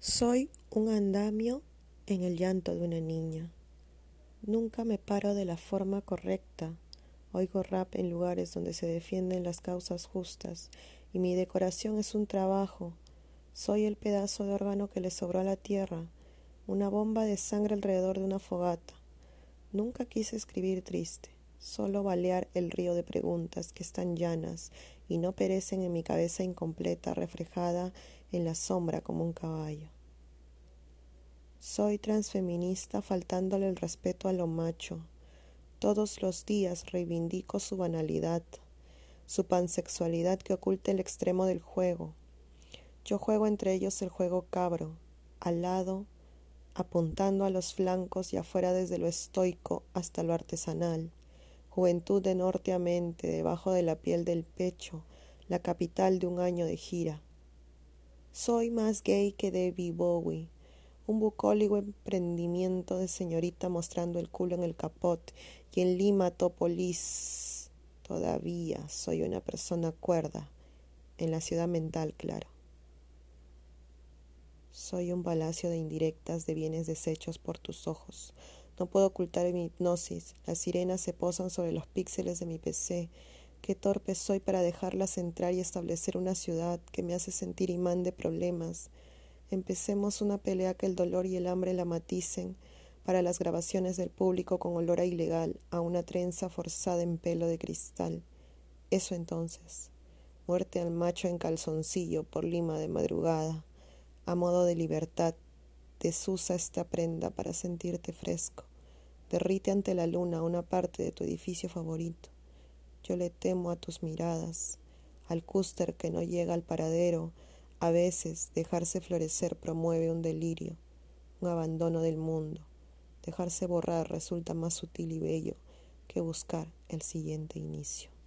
Soy un andamio en el llanto de una niña. Nunca me paro de la forma correcta. Oigo rap en lugares donde se defienden las causas justas y mi decoración es un trabajo. Soy el pedazo de órgano que le sobró a la tierra, una bomba de sangre alrededor de una fogata. Nunca quise escribir triste, solo balear el río de preguntas que están llanas y no perecen en mi cabeza incompleta, reflejada en la sombra como un caballo. Soy transfeminista faltándole el respeto a lo macho. Todos los días reivindico su banalidad, su pansexualidad que oculta el extremo del juego. Yo juego entre ellos el juego cabro, al lado, apuntando a los flancos y afuera desde lo estoico hasta lo artesanal. Juventud de norte a debajo de la piel del pecho, la capital de un año de gira. Soy más gay que Debbie Bowie, un bucólico emprendimiento de señorita mostrando el culo en el capot y en Lima Topolis. Todavía soy una persona cuerda, en la ciudad mental, claro. Soy un palacio de indirectas de bienes deshechos por tus ojos. No puedo ocultar mi hipnosis. Las sirenas se posan sobre los píxeles de mi PC. Qué torpe soy para dejarlas entrar y establecer una ciudad que me hace sentir imán de problemas. Empecemos una pelea que el dolor y el hambre la maticen para las grabaciones del público con olor a ilegal, a una trenza forzada en pelo de cristal. Eso entonces. Muerte al macho en calzoncillo por lima de madrugada. A modo de libertad, desusa esta prenda para sentirte fresco. Derrite ante la luna una parte de tu edificio favorito. Yo le temo a tus miradas, al cúster que no llega al paradero. A veces dejarse florecer promueve un delirio, un abandono del mundo. Dejarse borrar resulta más sutil y bello que buscar el siguiente inicio.